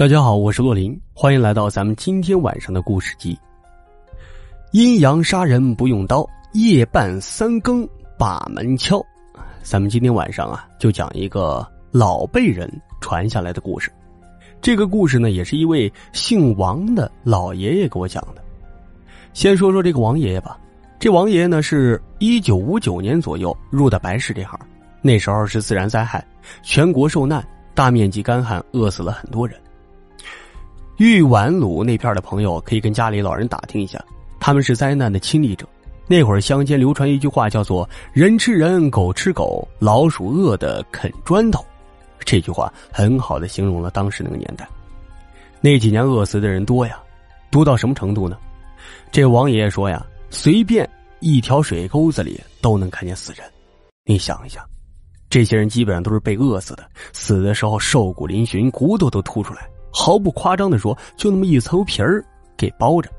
大家好，我是洛林，欢迎来到咱们今天晚上的故事集。阴阳杀人不用刀，夜半三更把门敲。咱们今天晚上啊，就讲一个老辈人传下来的故事。这个故事呢，也是一位姓王的老爷爷给我讲的。先说说这个王爷爷吧。这王爷爷呢，是一九五九年左右入的白事这行，那时候是自然灾害，全国受难，大面积干旱，饿死了很多人。玉碗鲁那片的朋友可以跟家里老人打听一下，他们是灾难的亲历者。那会儿乡间流传一句话，叫做“人吃人，狗吃狗，老鼠饿的啃砖头”。这句话很好的形容了当时那个年代。那几年饿死的人多呀，多到什么程度呢？这王爷爷说呀，随便一条水沟子里都能看见死人。你想一想，这些人基本上都是被饿死的，死的时候瘦骨嶙峋，骨头都凸出来。毫不夸张的说，就那么一层皮儿给包着。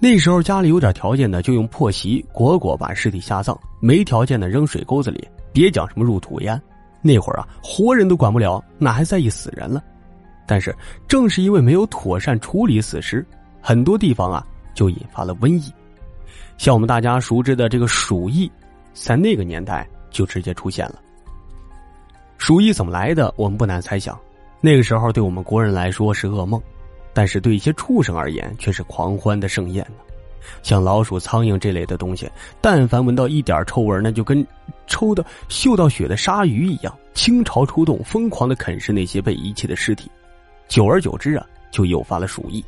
那时候家里有点条件的，就用破席裹裹把尸体下葬；没条件的扔水沟子里。别讲什么入土烟，那会儿啊，活人都管不了，哪还在意死人了？但是正是因为没有妥善处理死尸，很多地方啊就引发了瘟疫。像我们大家熟知的这个鼠疫，在那个年代就直接出现了。鼠疫怎么来的？我们不难猜想。那个时候对我们国人来说是噩梦，但是对一些畜生而言却是狂欢的盛宴呢。像老鼠、苍蝇这类的东西，但凡闻到一点臭味，那就跟抽的嗅到血的鲨鱼一样，倾巢出动，疯狂的啃食那些被遗弃的尸体。久而久之啊，就诱发了鼠疫。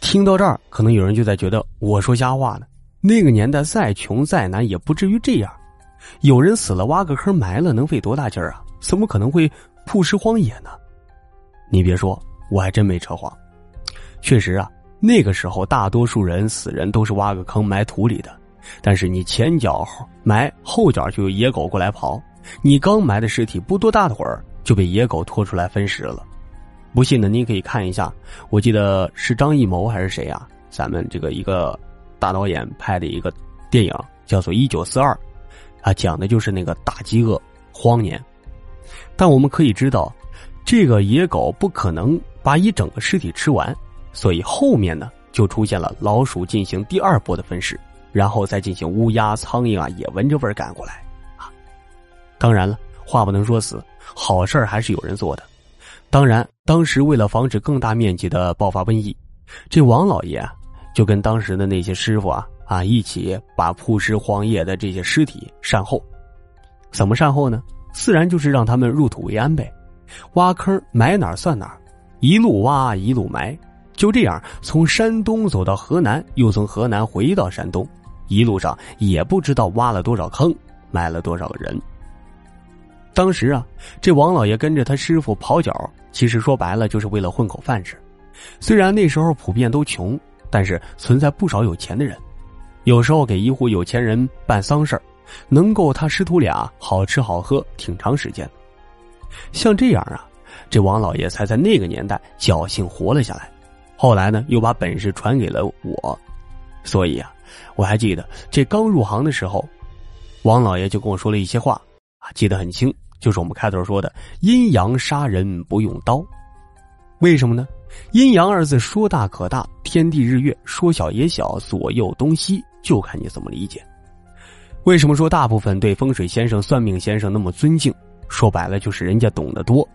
听到这儿，可能有人就在觉得我说瞎话呢。那个年代再穷再难，也不至于这样。有人死了，挖个坑埋了，能费多大劲儿啊？怎么可能会曝尸荒野呢？你别说，我还真没扯谎。确实啊，那个时候大多数人死人都是挖个坑埋土里的，但是你前脚埋，后脚就有野狗过来刨。你刚埋的尸体不多大的会儿就被野狗拖出来分食了。不信的，您可以看一下，我记得是张艺谋还是谁啊？咱们这个一个大导演拍的一个电影叫做《一九四二》，啊，讲的就是那个大饥饿荒年。但我们可以知道。这个野狗不可能把一整个尸体吃完，所以后面呢就出现了老鼠进行第二波的分尸，然后再进行乌鸦、苍蝇啊也闻着味儿赶过来啊。当然了，话不能说死，好事儿还是有人做的。当然，当时为了防止更大面积的爆发瘟疫，这王老爷啊就跟当时的那些师傅啊啊一起把铺尸荒野的这些尸体善后。怎么善后呢？自然就是让他们入土为安呗。挖坑埋哪儿算哪儿，一路挖一路埋，就这样从山东走到河南，又从河南回到山东，一路上也不知道挖了多少坑，埋了多少个人。当时啊，这王老爷跟着他师傅跑脚，其实说白了就是为了混口饭吃。虽然那时候普遍都穷，但是存在不少有钱的人，有时候给一户有钱人办丧事能够他师徒俩好吃好喝挺长时间。像这样啊，这王老爷才在那个年代侥幸活了下来。后来呢，又把本事传给了我。所以啊，我还记得这刚入行的时候，王老爷就跟我说了一些话啊，记得很清，就是我们开头说的“阴阳杀人不用刀”。为什么呢？“阴阳”二字说大可大，天地日月；说小也小，左右东西，就看你怎么理解。为什么说大部分对风水先生、算命先生那么尊敬？说白了就是人家懂得多，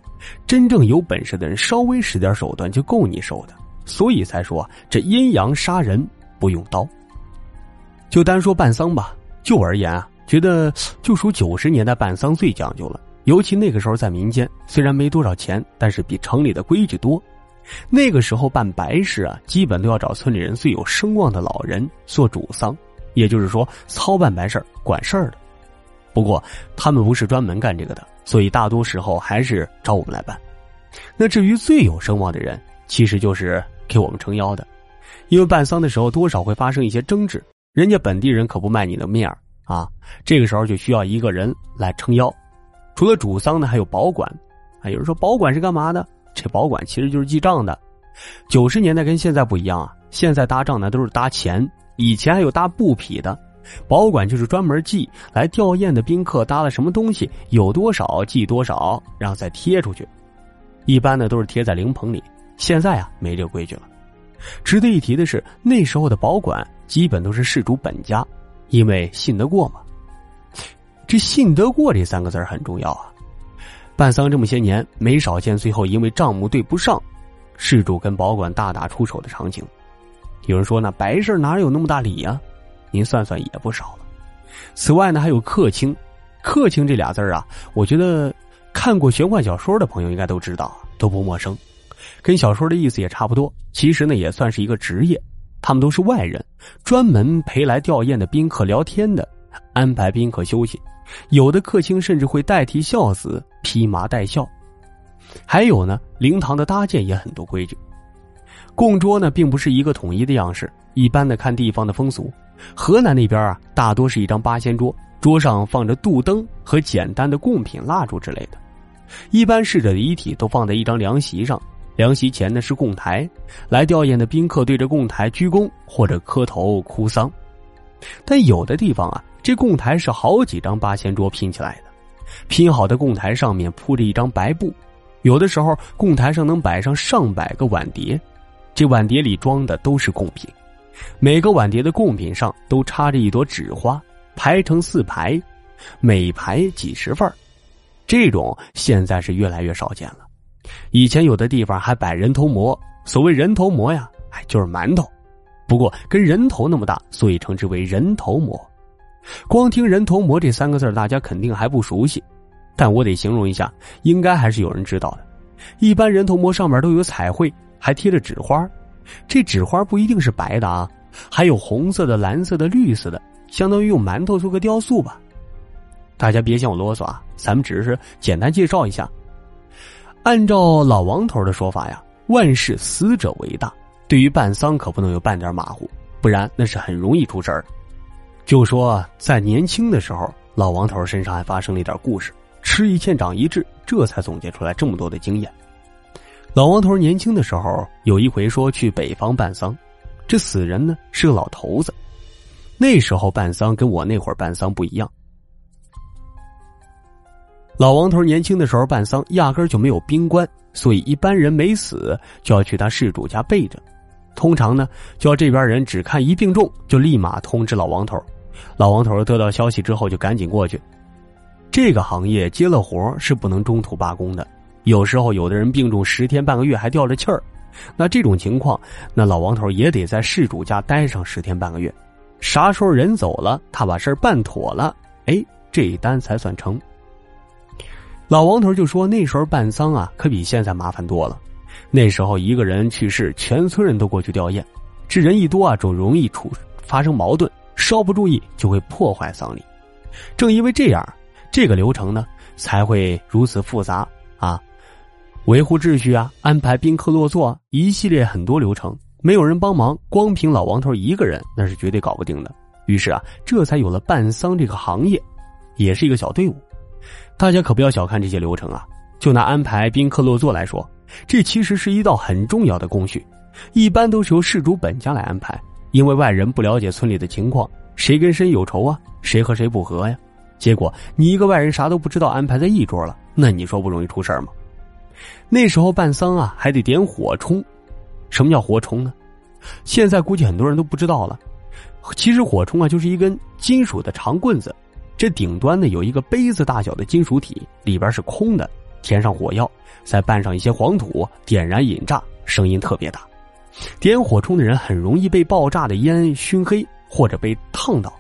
真正有本事的人稍微使点手段就够你受的，所以才说这阴阳杀人不用刀。就单说办丧吧，就我而言啊，觉得就属九十年代办丧最讲究了。尤其那个时候在民间，虽然没多少钱，但是比城里的规矩多。那个时候办白事啊，基本都要找村里人最有声望的老人做主丧，也就是说操办白事管事儿的。不过他们不是专门干这个的。所以大多时候还是找我们来办。那至于最有声望的人，其实就是给我们撑腰的，因为办丧的时候多少会发生一些争执，人家本地人可不卖你的面儿啊。这个时候就需要一个人来撑腰。除了主丧呢，还有保管。啊，有人说保管是干嘛的？这保管其实就是记账的。九十年代跟现在不一样啊，现在搭账呢都是搭钱，以前还有搭布匹的。保管就是专门记来吊唁的宾客搭了什么东西，有多少记多少，然后再贴出去。一般呢都是贴在灵棚里。现在啊没这个规矩了。值得一提的是，那时候的保管基本都是事主本家，因为信得过嘛。这信得过这三个字很重要啊。办丧这么些年，没少见最后因为账目对不上，事主跟保管大打出手的场景。有人说呢，白事哪有那么大礼啊？您算算也不少了。此外呢，还有客卿，客卿这俩字啊，我觉得看过玄幻小说的朋友应该都知道，都不陌生。跟小说的意思也差不多。其实呢，也算是一个职业，他们都是外人，专门陪来吊唁的宾客聊天的，安排宾客休息。有的客卿甚至会代替孝子披麻戴孝。还有呢，灵堂的搭建也很多规矩。供桌呢，并不是一个统一的样式，一般的看地方的风俗。河南那边啊，大多是一张八仙桌，桌上放着杜灯和简单的贡品、蜡烛之类的。一般逝者的遗体都放在一张凉席上。凉席前呢是供台，来吊唁的宾客对着供台鞠躬或者磕头哭丧。但有的地方啊，这供台是好几张八仙桌拼起来的，拼好的供台上面铺着一张白布，有的时候供台上能摆上上百个碗碟，这碗碟里装的都是贡品，每个碗碟的贡品上都插着一朵纸花，排成四排，每排几十份这种现在是越来越少见了。以前有的地方还摆人头馍，所谓人头馍呀，哎，就是馒头，不过跟人头那么大，所以称之为人头馍。光听“人头馍”这三个字，大家肯定还不熟悉，但我得形容一下，应该还是有人知道的。一般人头馍上面都有彩绘，还贴着纸花，这纸花不一定是白的啊，还有红色的、蓝色的、绿色的，相当于用馒头做个雕塑吧。大家别嫌我啰嗦啊，咱们只是简单介绍一下。按照老王头的说法呀，万事死者为大，对于办丧可不能有半点马虎，不然那是很容易出事儿。就说在年轻的时候，老王头身上还发生了一点故事，吃一堑长一智，这才总结出来这么多的经验。老王头年轻的时候有一回说去北方办丧，这死人呢是个老头子，那时候办丧跟我那会儿办丧不一样。老王头年轻的时候办丧，压根就没有宾官，所以一般人没死就要去他事主家备着。通常呢，叫这边人只看一病重，就立马通知老王头。老王头得到消息之后就赶紧过去。这个行业接了活是不能中途罢工的，有时候有的人病重十天半个月还吊着气儿，那这种情况，那老王头也得在事主家待上十天半个月。啥时候人走了，他把事儿办妥了，哎，这一单才算成。老王头就说：“那时候办丧啊，可比现在麻烦多了。那时候一个人去世，全村人都过去吊唁，这人一多啊，就容易出发生矛盾，稍不注意就会破坏丧礼。正因为这样，这个流程呢才会如此复杂啊，维护秩序啊，安排宾客落座，一系列很多流程，没有人帮忙，光凭老王头一个人那是绝对搞不定的。于是啊，这才有了办丧这个行业，也是一个小队伍。”大家可不要小看这些流程啊！就拿安排宾客落座来说，这其实是一道很重要的工序，一般都是由事主本家来安排。因为外人不了解村里的情况，谁跟谁有仇啊？谁和谁不和呀？结果你一个外人啥都不知道，安排在一桌了，那你说不容易出事吗？那时候办丧啊，还得点火冲。什么叫火冲呢？现在估计很多人都不知道了。其实火冲啊，就是一根金属的长棍子。这顶端呢有一个杯子大小的金属体，里边是空的，填上火药，再拌上一些黄土，点燃引炸，声音特别大。点火冲的人很容易被爆炸的烟熏黑，或者被烫到，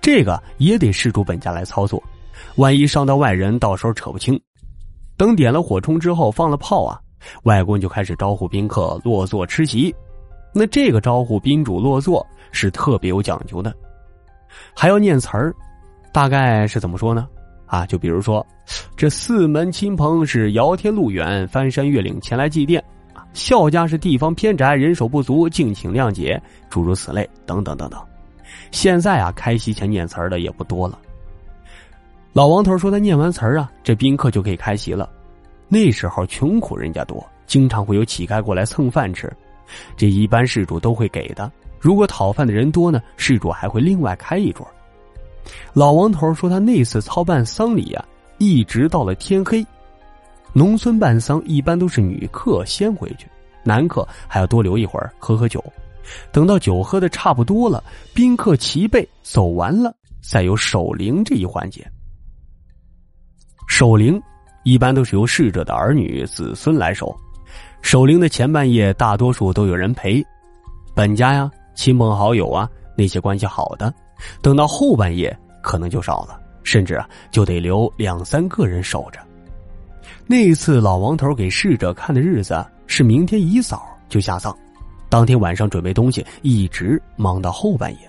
这个也得事主本家来操作，万一伤到外人，到时候扯不清。等点了火冲之后，放了炮啊，外公就开始招呼宾客落座吃席。那这个招呼宾主落座是特别有讲究的，还要念词儿。大概是怎么说呢？啊，就比如说，这四门亲朋是遥天路远，翻山越岭前来祭奠啊。孝家是地方偏窄，人手不足，敬请谅解，诸如此类，等等等等。现在啊，开席前念词儿的也不多了。老王头说他念完词儿啊，这宾客就可以开席了。那时候穷苦人家多，经常会有乞丐过来蹭饭吃，这一般事主都会给的。如果讨饭的人多呢，事主还会另外开一桌。老王头说：“他那次操办丧礼呀，一直到了天黑。农村办丧一般都是女客先回去，男客还要多留一会儿喝喝酒。等到酒喝的差不多了，宾客齐备，走完了，再有守灵这一环节。守灵一般都是由逝者的儿女子孙来守。守灵的前半夜，大多数都有人陪，本家呀、亲朋好友啊，那些关系好的。等到后半夜，可能就少了，甚至啊，就得留两三个人守着。那一次老王头给逝者看的日子是明天一早就下葬，当天晚上准备东西，一直忙到后半夜。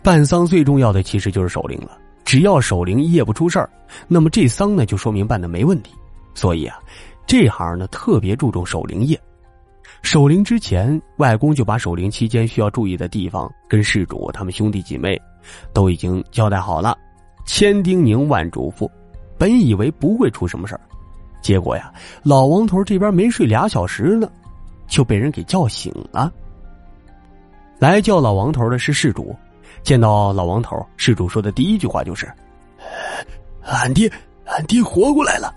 办丧最重要的其实就是守灵了，只要守灵夜不出事儿，那么这丧呢就说明办的没问题。所以啊。这行呢特别注重守灵夜，守灵之前，外公就把守灵期间需要注意的地方跟事主他们兄弟姐妹都已经交代好了，千叮咛万嘱咐。本以为不会出什么事儿，结果呀，老王头这边没睡俩小时呢，就被人给叫醒了。来叫老王头的是事主，见到老王头，事主说的第一句话就是：“俺爹，俺爹活过来了。”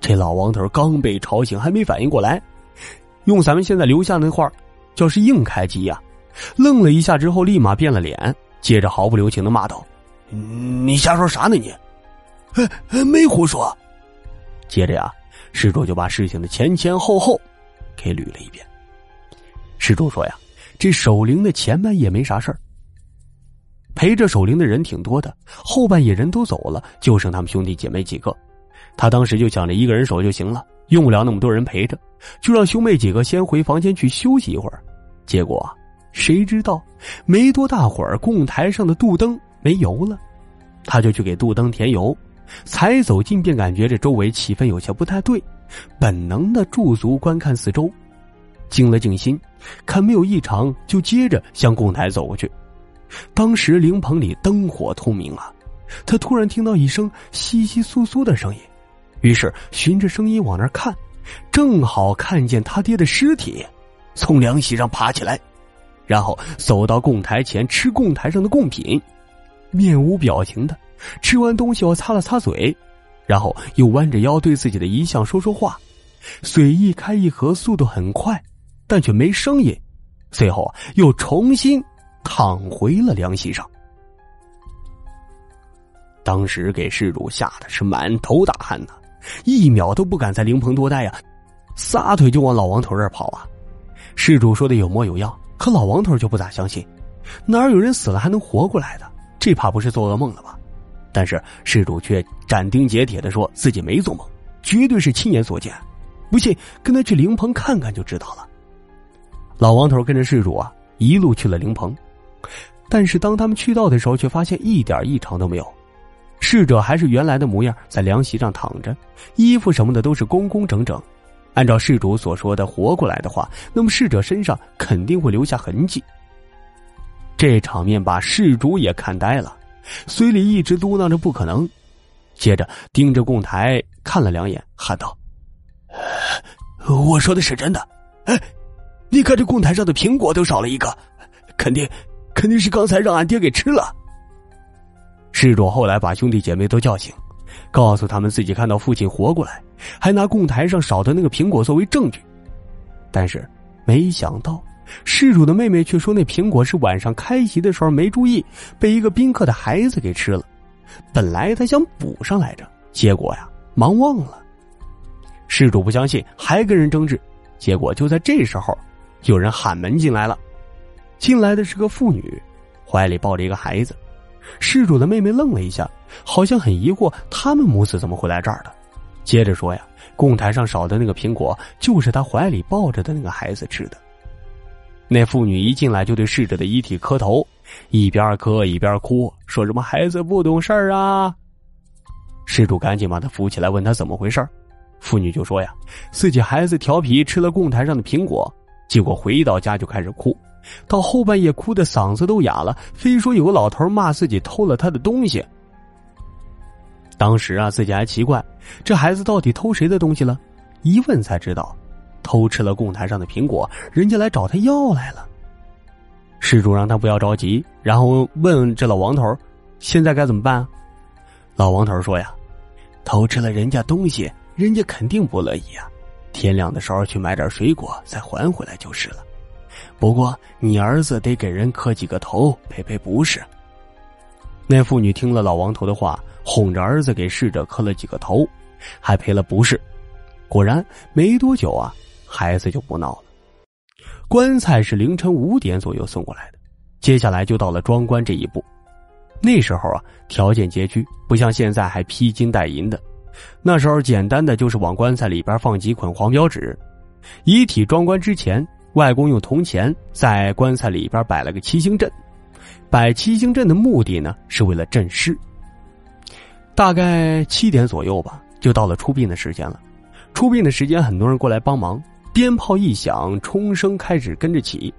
这老王头刚被吵醒，还没反应过来，用咱们现在留下那话，叫是硬开机呀。愣了一下之后，立马变了脸，接着毫不留情的骂道：“你瞎说啥呢你？没胡说。”接着呀，施主就把事情的前前后后给捋了一遍。施主说呀，这守灵的前半夜没啥事儿，陪着守灵的人挺多的，后半夜人都走了，就剩他们兄弟姐妹几个。他当时就想着一个人守就行了，用不了那么多人陪着，就让兄妹几个先回房间去休息一会儿。结果谁知道没多大会儿，供台上的肚灯没油了，他就去给肚灯填油。才走近便感觉这周围气氛有些不太对，本能的驻足观看四周，静了静心，看没有异常，就接着向供台走过去。当时灵棚里灯火通明啊，他突然听到一声窸窸窣窣的声音。于是循着声音往那儿看，正好看见他爹的尸体从凉席上爬起来，然后走到供台前吃供台上的贡品，面无表情的吃完东西后擦了擦嘴，然后又弯着腰对自己的遗像说说话，嘴一开一合，速度很快，但却没声音，随后又重新躺回了凉席上。当时给事主吓得是满头大汗呐。一秒都不敢在灵棚多待呀，撒腿就往老王头这儿跑啊！事主说的有模有样，可老王头就不咋相信，哪有人死了还能活过来的？这怕不是做噩梦了吧？但是事主却斩钉截铁的说自己没做梦，绝对是亲眼所见，不信跟他去灵棚看看就知道了。老王头跟着事主啊一路去了灵棚，但是当他们去到的时候，却发现一点异常都没有。逝者还是原来的模样，在凉席上躺着，衣服什么的都是工工整整。按照事主所说的活过来的话，那么逝者身上肯定会留下痕迹。这场面把事主也看呆了，嘴里一直嘟囔着不可能，接着盯着供台看了两眼，喊道：“我说的是真的，哎，你看这供台上的苹果都少了一个，肯定，肯定是刚才让俺爹给吃了。”事主后来把兄弟姐妹都叫醒，告诉他们自己看到父亲活过来，还拿供台上少的那个苹果作为证据。但是没想到，事主的妹妹却说那苹果是晚上开席的时候没注意，被一个宾客的孩子给吃了。本来他想补上来着，结果呀忙忘了。事主不相信，还跟人争执。结果就在这时候，有人喊门进来了。进来的是个妇女，怀里抱着一个孩子。事主的妹妹愣了一下，好像很疑惑，他们母子怎么会来这儿的？接着说呀，供台上少的那个苹果，就是他怀里抱着的那个孩子吃的。那妇女一进来就对逝者的遗体磕头，一边磕一边哭，说什么孩子不懂事儿啊。事主赶紧把他扶起来，问他怎么回事妇女就说呀，自己孩子调皮吃了供台上的苹果，结果回到家就开始哭。到后半夜哭的嗓子都哑了，非说有个老头骂自己偷了他的东西。当时啊，自己还奇怪，这孩子到底偷谁的东西了？一问才知道，偷吃了供台上的苹果，人家来找他要来了。施主让他不要着急，然后问这老王头：“现在该怎么办？”老王头说：“呀，偷吃了人家东西，人家肯定不乐意啊。天亮的时候去买点水果，再还回来就是了。不过你儿子得给人磕几个头，赔赔不是。那妇女听了老王头的话，哄着儿子给逝者磕了几个头，还赔了不是。果然没多久啊，孩子就不闹了。棺材是凌晨五点左右送过来的，接下来就到了装棺这一步。那时候啊，条件拮据，不像现在还披金戴银的。那时候简单的就是往棺材里边放几捆黄标纸，遗体装棺之前，外公用铜钱在棺材里边摆了个七星阵。摆七星阵的目的呢，是为了镇尸。大概七点左右吧，就到了出殡的时间了。出殡的时间，很多人过来帮忙。鞭炮一响，冲声开始跟着起。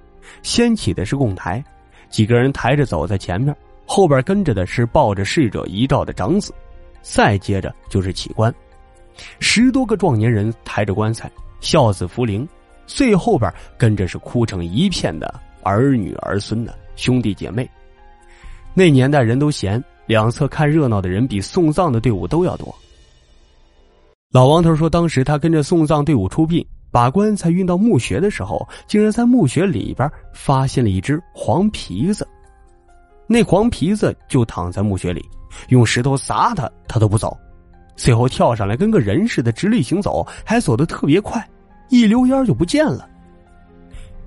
先起的是供台，几个人抬着走在前面，后边跟着的是抱着逝者遗照的长子。再接着就是起棺，十多个壮年人抬着棺材，孝子扶灵，最后边跟着是哭成一片的儿女儿孙的兄弟姐妹。那年代人都闲，两侧看热闹的人比送葬的队伍都要多。老王头说，当时他跟着送葬队伍出殡，把棺材运到墓穴的时候，竟然在墓穴里边发现了一只黄皮子。那黄皮子就躺在墓穴里，用石头砸他，他都不走，最后跳上来跟个人似的直立行走，还走得特别快，一溜烟就不见了。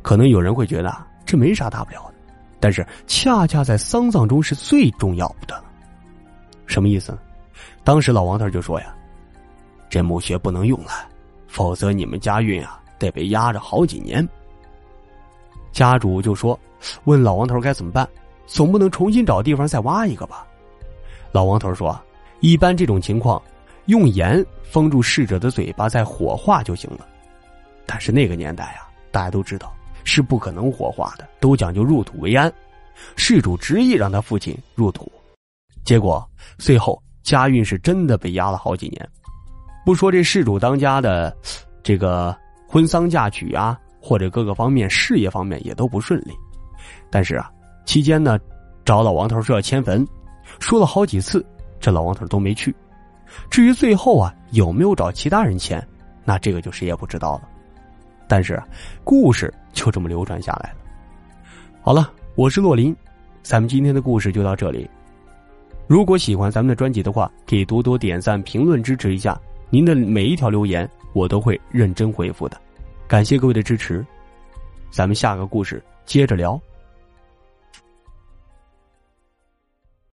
可能有人会觉得这没啥大不了的，但是恰恰在丧葬中是最重要的。什么意思？当时老王头就说呀：“这墓穴不能用了，否则你们家运啊得被压着好几年。”家主就说：“问老王头该怎么办。”总不能重新找地方再挖一个吧？老王头说：“一般这种情况，用盐封住逝者的嘴巴，再火化就行了。但是那个年代啊，大家都知道是不可能火化的，都讲究入土为安。事主执意让他父亲入土，结果最后家运是真的被压了好几年。不说这事主当家的这个婚丧嫁娶啊，或者各个方面事业方面也都不顺利，但是啊。”期间呢，找老王头说要迁坟，说了好几次，这老王头都没去。至于最后啊有没有找其他人迁，那这个就谁也不知道了。但是故事就这么流传下来了。好了，我是洛林，咱们今天的故事就到这里。如果喜欢咱们的专辑的话，可以多多点赞、评论支持一下。您的每一条留言我都会认真回复的，感谢各位的支持。咱们下个故事接着聊。